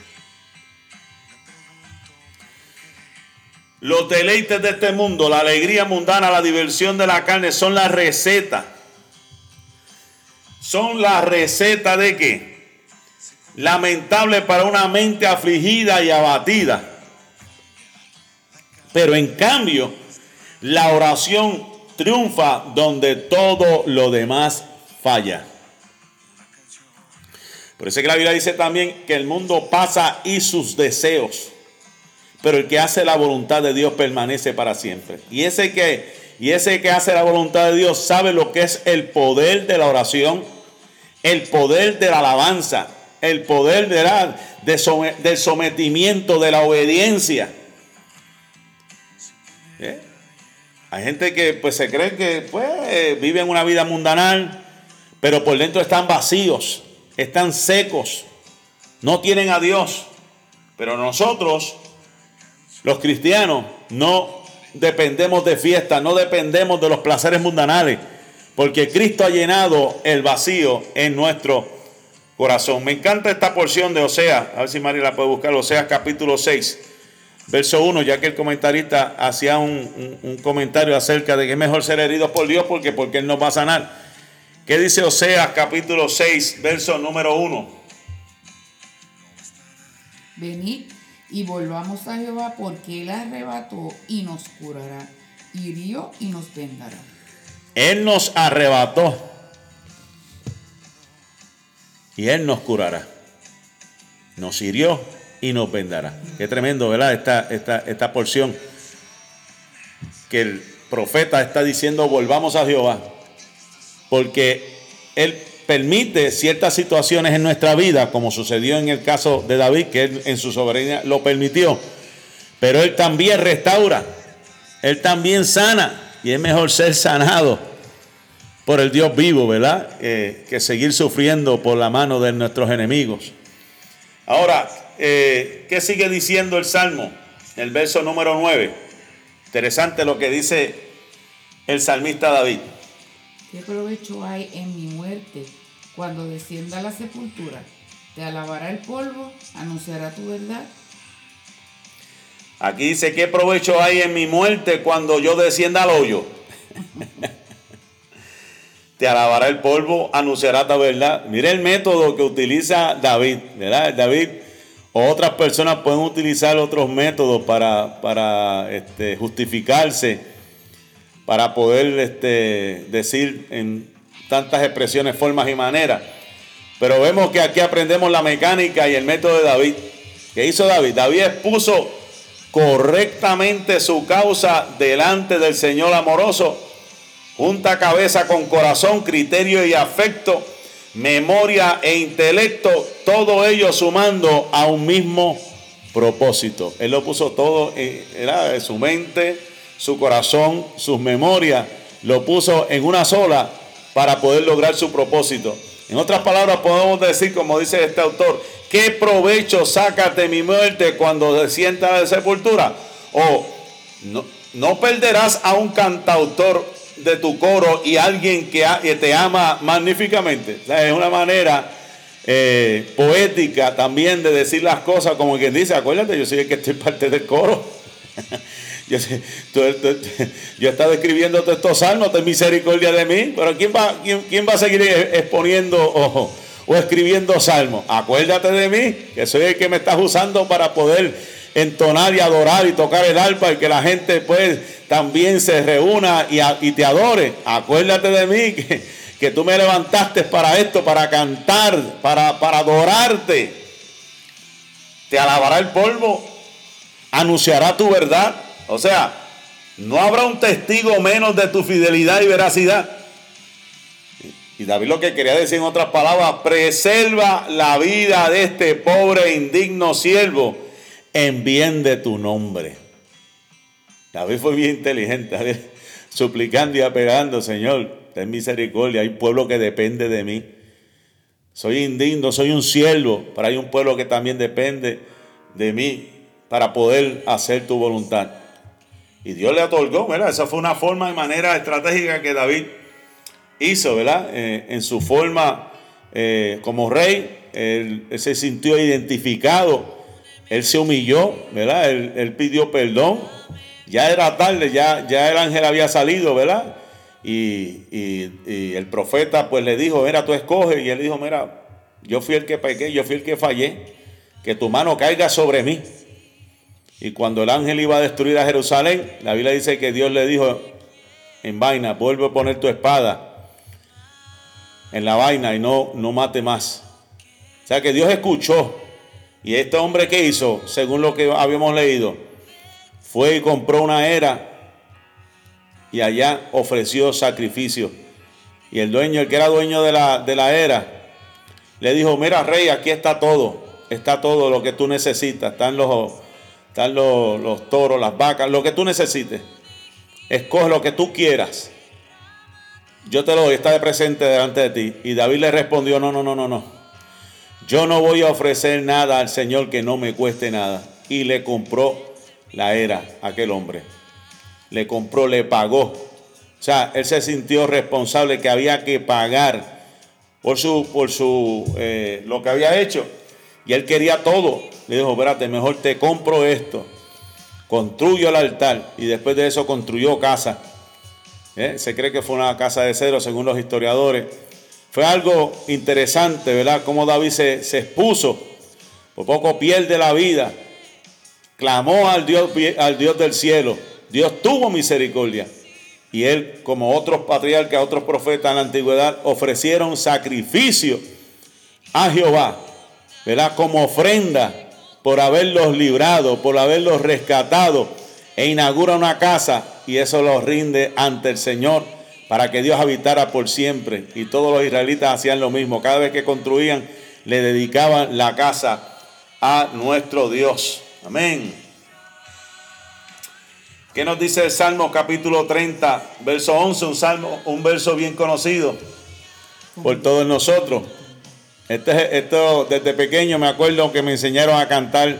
Los deleites de este mundo, la alegría mundana, la diversión de la carne son la receta. Son la receta de qué? Lamentable para una mente afligida y abatida. Pero en cambio, la oración triunfa donde todo lo demás falla. Por eso es que la Biblia dice también que el mundo pasa y sus deseos pero el que hace la voluntad de Dios permanece para siempre. Y ese que, y ese que hace la voluntad de Dios sabe lo que es el poder de la oración, el poder de la alabanza, el poder de la, del sometimiento, de la obediencia. ¿Eh? Hay gente que pues se cree que pues viven una vida mundanal, pero por dentro están vacíos, están secos, no tienen a Dios. Pero nosotros los cristianos no dependemos de fiestas, no dependemos de los placeres mundanales, porque Cristo ha llenado el vacío en nuestro corazón. Me encanta esta porción de Oseas, a ver si María la puede buscar, Oseas capítulo 6, verso 1, ya que el comentarista hacía un, comentario acerca de que es mejor ser heridos por Dios porque, porque Él nos va a sanar. ¿Qué dice Oseas capítulo 6, verso número 1? Venid y volvamos a Jehová porque Él arrebató y nos curará, hirió y nos vendará. Él nos arrebató y Él nos curará. Nos hirió y nos vendará. Qué tremendo, ¿verdad? Esta, esta, esta porción que el profeta está diciendo, volvamos a Jehová, porque Él permite ciertas situaciones en nuestra vida, como sucedió en el caso de David, que él en su soberanía lo permitió, pero Él también restaura, Él también sana, y es mejor ser sanado por el Dios vivo, ¿verdad? Eh, que seguir sufriendo por la mano de nuestros enemigos. Ahora, eh, ¿qué sigue diciendo el Salmo? El verso número 9. Interesante lo que dice el salmista David. ¿Qué provecho hay en mi muerte? Cuando descienda a la sepultura, te alabará el polvo, anunciará tu verdad. Aquí dice, ¿qué provecho hay en mi muerte cuando yo descienda al hoyo? te alabará el polvo, anunciará tu verdad. Mire el método que utiliza David, ¿verdad? David otras personas pueden utilizar otros métodos para, para este, justificarse, para poder este, decir en tantas expresiones, formas y maneras. Pero vemos que aquí aprendemos la mecánica y el método de David. ¿Qué hizo David? David expuso correctamente su causa delante del Señor amoroso. Junta cabeza con corazón, criterio y afecto, memoria e intelecto, todo ello sumando a un mismo propósito. Él lo puso todo, era su mente, su corazón, sus memorias, lo puso en una sola para poder lograr su propósito. En otras palabras, podemos decir, como dice este autor, ¿qué provecho sacas de mi muerte cuando se sienta de sepultura? O no, no perderás a un cantautor de tu coro y alguien que, te ama magníficamente. es una manera eh, poética también de decir las cosas, como quien dice, acuérdate, yo soy el que estoy parte del coro. Yo, he estado escribiendo todos estos salmos, ten misericordia de mí, pero ¿quién va, quién, va a seguir exponiendo o, o, escribiendo salmos? Acuérdate de mí, que soy el que me estás usando para poder entonar y adorar y tocar el arpa y que la gente pues también se reúna y, te adore. Acuérdate de mí que, que, tú me levantaste para esto, para cantar, para, para adorarte. Te alabará el polvo, anunciará tu verdad o sea, no habrá un testigo menos de tu fidelidad y veracidad. Y David lo que quería decir en otras palabras, preserva la vida de este pobre e indigno siervo en bien de tu nombre. David fue bien inteligente, suplicando y apelando, Señor, ten misericordia, hay pueblo que depende de mí. Soy indigno, soy un siervo, pero hay un pueblo que también depende de mí para poder hacer tu voluntad. Y Dios le otorgó, ¿verdad? Esa fue una forma y manera estratégica que David hizo, ¿verdad? Eh, en su forma eh, como rey, él, se sintió identificado, él se humilló, ¿verdad? Él, pidió perdón Ya era tarde, ya, el ángel había salido, ¿verdad? Y, y, el profeta pues le dijo, mira, tú escoges. Y él dijo, mira, yo fui el que pequé, yo fui el que fallé. Que tu mano caiga sobre mí. Y cuando el ángel iba a destruir a Jerusalén, la Biblia dice que Dios le dijo en vaina, vuelve a poner tu espada en la vaina y no, no mate más. O sea que Dios escuchó. Y este hombre que hizo, según lo que habíamos leído, fue y compró una era y allá ofreció sacrificio. Y el dueño, el que era dueño de la, de la era, le dijo, mira rey, aquí está todo, está todo lo que tú necesitas, están los, están los, los toros, las vacas, lo que tú necesites. Escoge lo que tú quieras. Yo te lo doy, está de presente delante de ti. Y David le respondió, no, no, no, no, no. Yo no voy a ofrecer nada al Señor que no me cueste nada. Y le compró la era a aquel hombre. Le compró, le pagó. O sea, él se sintió responsable que había que pagar por su, por su, eh, lo que había hecho. Y él quería todo. Le dijo, espérate, mejor te compro esto. Construyo el altar. Y después de eso construyó casa ¿eh? Se cree que fue una casa de cedro, según los historiadores. Fue algo interesante, ¿verdad? Cómo David se, se expuso. Por poco pierde la vida. Clamó al Dios, al Dios del cielo. Dios tuvo misericordia. Y él, como otros patriarcas, otros profetas en la antigüedad, ofrecieron sacrificio a Jehová, ¿verdad? Como ofrenda por haberlos librado, por haberlos rescatado. E inaugura una casa y eso lo rinde ante el Señor para que Dios habitara por siempre. Y todos los israelitas hacían lo mismo. Cada vez que construían, le dedicaban la casa a nuestro Dios. Amén. ¿Qué nos dice el Salmo capítulo 30, verso 11? Un salmo, un verso bien conocido por todos nosotros. Este, esto desde pequeño me acuerdo que me enseñaron a cantar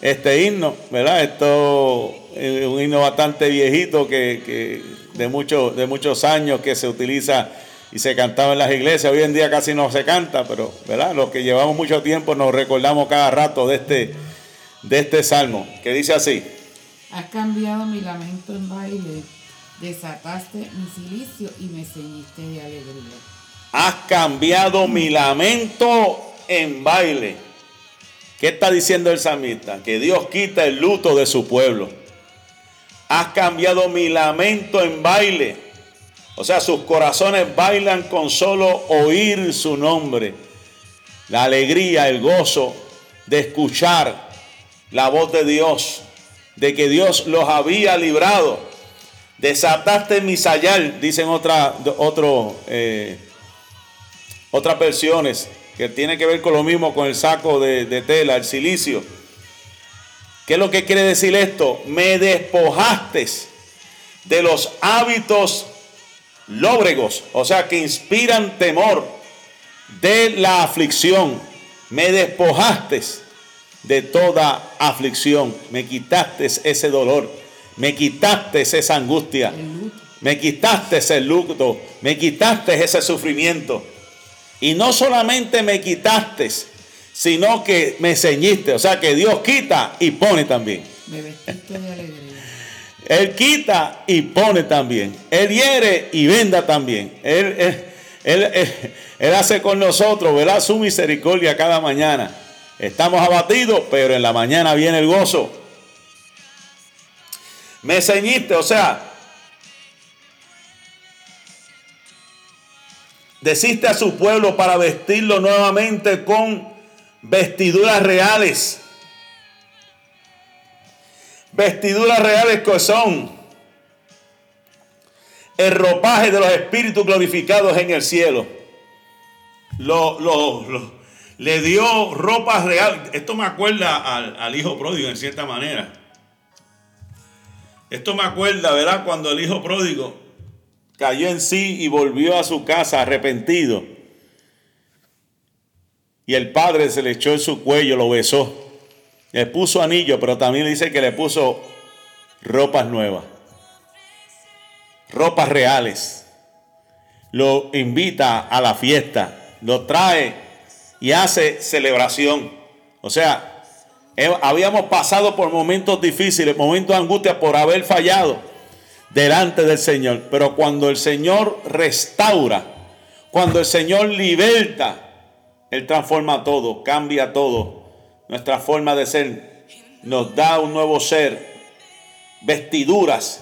este himno, ¿verdad? Esto es un himno bastante viejito que, de, muchos de muchos años que se utiliza y se cantaba en las iglesias. Hoy en día casi no se canta, pero ¿verdad? los que llevamos mucho tiempo nos recordamos cada rato de este, de este salmo, que dice así. Has cambiado mi lamento en baile, desataste mi silicio y me ceñiste de alegría. Has cambiado mi lamento en baile ¿Qué está diciendo el samita? Que Dios quita el luto de su pueblo. Has cambiado mi lamento en baile. O sea, sus corazones bailan con solo oír su nombre. La alegría, el gozo de escuchar la voz de Dios, de que Dios los había librado. Desataste mi sayal, dicen otra, otro, eh, otras versiones que tiene que ver con lo mismo con el saco de, tela, el silicio. ¿Qué es lo que quiere decir esto? Me despojaste de los hábitos lóbregos, o sea, que inspiran temor de la aflicción. Me despojaste de toda aflicción. Me quitaste ese dolor. Me quitaste esa angustia. Me quitaste ese luto. Me quitaste ese sufrimiento. Y no solamente me quitaste, sino que me ceñiste. O sea que Dios quita y pone también. Me vestiste de alegría. Él quita y pone también. Él hiere y venda también. Él, él, hace con nosotros, ¿verdad? Su misericordia cada mañana. Estamos abatidos, pero en la mañana viene el gozo. Me ceñiste, o sea, Desiste a su pueblo para vestirlo nuevamente con vestiduras reales. Vestiduras reales que son el ropaje de los espíritus glorificados en el cielo. le dio ropa real. Esto me acuerda al, al hijo pródigo en cierta manera. Esto me acuerda, ¿verdad? Cuando el hijo pródigo cayó en sí y volvió a su casa arrepentido. Y el padre se le echó en su cuello, lo besó. Le puso anillo, pero también dice que le puso ropas nuevas. Ropas reales. Lo invita a la fiesta. Lo trae y hace celebración. O sea, Habíamos pasado por momentos difíciles, momentos de angustia por haber fallado delante del Señor. Pero cuando el Señor restaura, cuando el Señor liberta, Él transforma todo, cambia todo. Nuestra forma de ser nos da un nuevo ser, vestiduras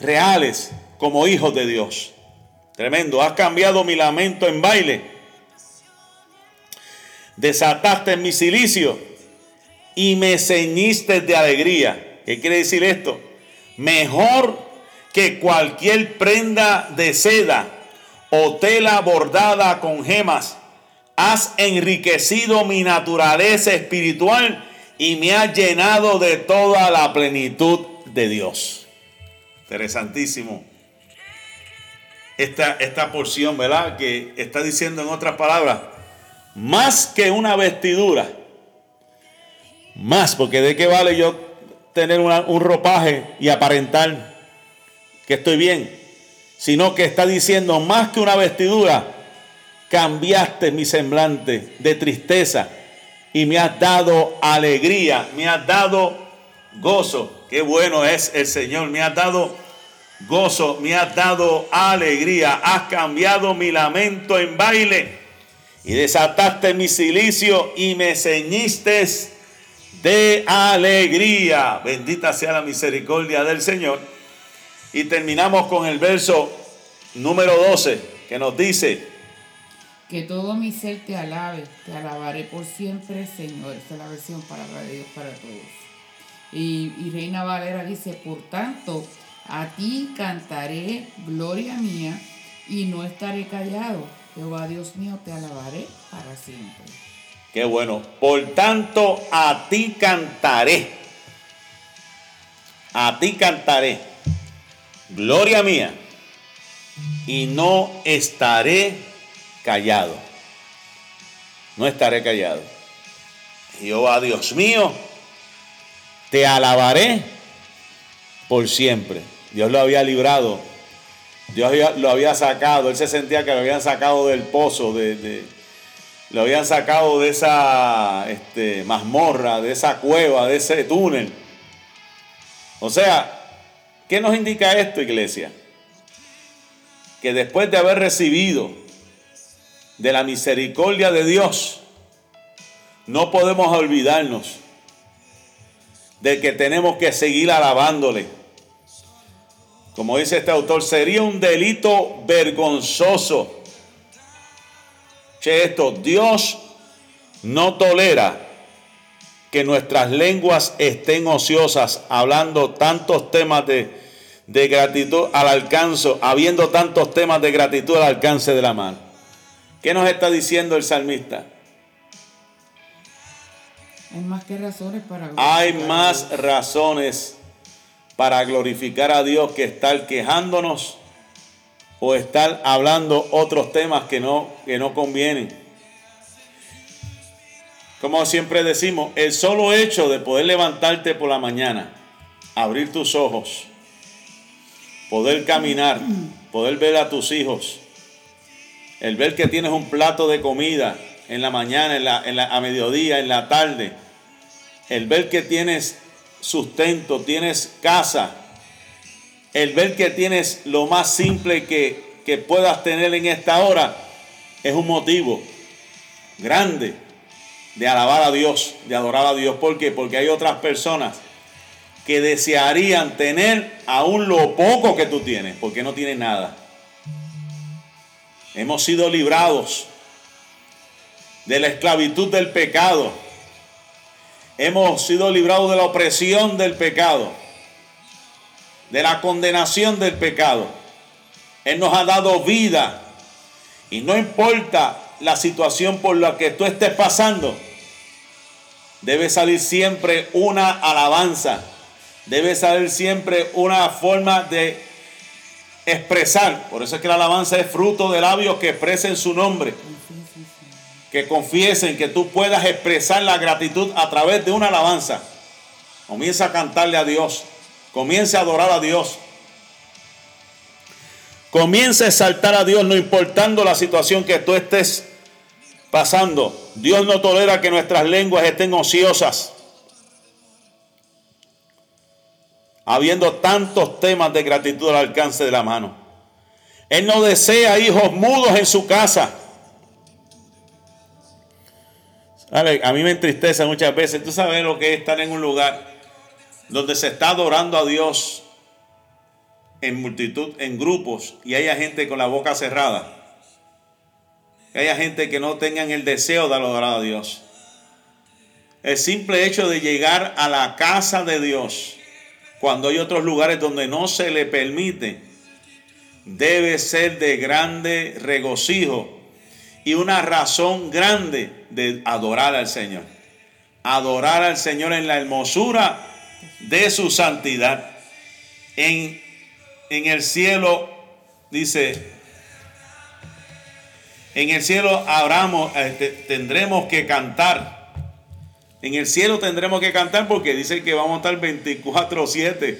reales como hijos de Dios. Tremendo, has cambiado mi lamento en baile. Desataste mi silicio y me ceñiste de alegría. ¿Qué quiere decir esto? Mejor que cualquier prenda de seda o tela bordada con gemas. Has enriquecido mi naturaleza espiritual y me has llenado de toda la plenitud de Dios. Interesantísimo. Esta, esta porción, ¿verdad? Que está diciendo en otras palabras, más que una vestidura, más, porque de qué vale yo tener un ropaje y aparentar que estoy bien, sino que está diciendo más que una vestidura, cambiaste mi semblante de tristeza y me has dado alegría, me has dado gozo. Qué bueno es el Señor, me has dado gozo, me has dado alegría, has cambiado mi lamento en baile y desataste mi silicio y me ceñiste de alegría. Bendita sea la misericordia del Señor. Y terminamos con el verso número 12 que nos dice, que todo mi ser te alabe, te alabaré por siempre, Señor. Esta es la versión para Dios para todos. Y, y Reina Valera dice, por tanto, a ti cantaré gloria mía y no estaré callado. Jehová Dios mío, te alabaré para siempre. Qué bueno. Por tanto, a ti cantaré. A ti cantaré. Gloria mía. Y no estaré callado. No estaré callado. Jehová Dios mío, te alabaré por siempre. Dios lo había librado. Dios lo había sacado. Él se sentía que lo habían sacado del pozo, de, lo habían sacado de esa este, mazmorra, de esa cueva, de ese túnel. O sea, ¿qué nos indica esto, iglesia? Que después de haber recibido de la misericordia de Dios, no podemos olvidarnos de que tenemos que seguir alabándole. Como dice este autor, sería un delito vergonzoso. Che, esto, Dios no tolera que nuestras lenguas estén ociosas, hablando tantos temas de, de gratitud al alcance, habiendo tantos temas de gratitud al alcance de la mano. ¿Qué nos está diciendo el salmista? Hay más que razones para Hay más razones para glorificar a Dios que estar quejándonos o estar hablando otros temas que no, que no convienen. Como siempre decimos, el solo hecho de poder levantarte por la mañana, abrir tus ojos, poder caminar, poder ver a tus hijos, el ver que tienes un plato de comida en la mañana, en la, a mediodía, en la tarde. El ver que tienes sustento, tienes casa. El ver que tienes lo más simple que, que puedas tener en esta hora es un motivo grande de alabar a Dios, de adorar a Dios. ¿Por qué? Porque hay otras personas que desearían tener aún lo poco que tú tienes, porque no tienen nada. Hemos sido librados de la esclavitud del pecado. Hemos sido librados de la opresión del pecado, de la condenación del pecado. Él nos ha dado vida y no importa la situación por la que tú estés pasando, debe salir siempre una alabanza, debe salir siempre una forma de expresar. Por eso es que la alabanza es fruto de labios que expresen su nombre. Que confiesen, que tú puedas expresar la gratitud a través de una alabanza. Comienza a cantarle a Dios. Comienza a adorar a Dios. Comienza a exaltar a Dios, no importando la situación que tú estés pasando. Dios no tolera que nuestras lenguas estén ociosas. Habiendo tantos temas de gratitud al alcance de la mano. Él no desea hijos mudos en su casa. A mí me entristece muchas veces. Tú sabes lo que es estar en un lugar donde se está adorando a Dios en multitud, en grupos, y haya gente con la boca cerrada. Que haya gente que no tengan el deseo de adorar a Dios. El simple hecho de llegar a la casa de Dios, cuando hay otros lugares donde no se le permite, debe ser de grande regocijo y una razón grande de adorar al Señor. Adorar al Señor en la hermosura de su santidad. En, en el cielo, dice, en el cielo este, tendremos que cantar. En el cielo tendremos que cantar porque dice que vamos a estar 24-7.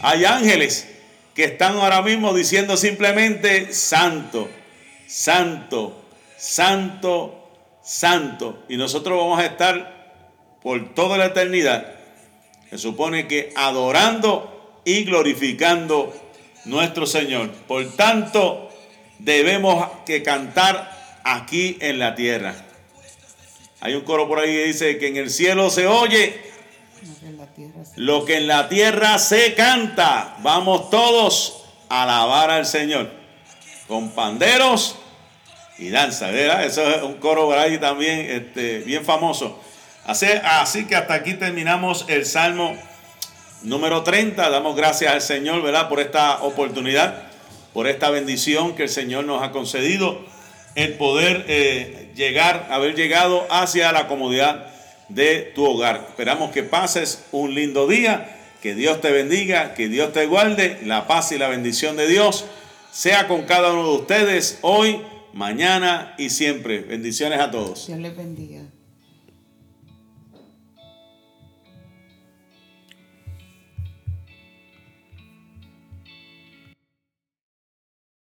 Hay ángeles que están ahora mismo diciendo simplemente santo, santo, santo, santo. Y nosotros vamos a estar por toda la eternidad, se supone que adorando y glorificando nuestro Señor. Por tanto, debemos que cantar aquí en la tierra. Hay un coro por ahí que dice que en el cielo se oye lo que en la tierra se canta. Vamos todos a alabar al Señor con panderos y danza. Eso es un coro por ahí también este, bien famoso. Así, así que hasta aquí terminamos el Salmo número 30. Damos gracias al Señor ¿verdad? por esta oportunidad, por esta bendición que el Señor nos ha concedido, el poder eh, llegar, haber llegado hacia la comodidad de tu hogar. Esperamos que pases un lindo día, que Dios te bendiga, que Dios te guarde, la paz y la bendición de Dios sea con cada uno de ustedes hoy, mañana y siempre. Bendiciones a todos. Dios les bendiga.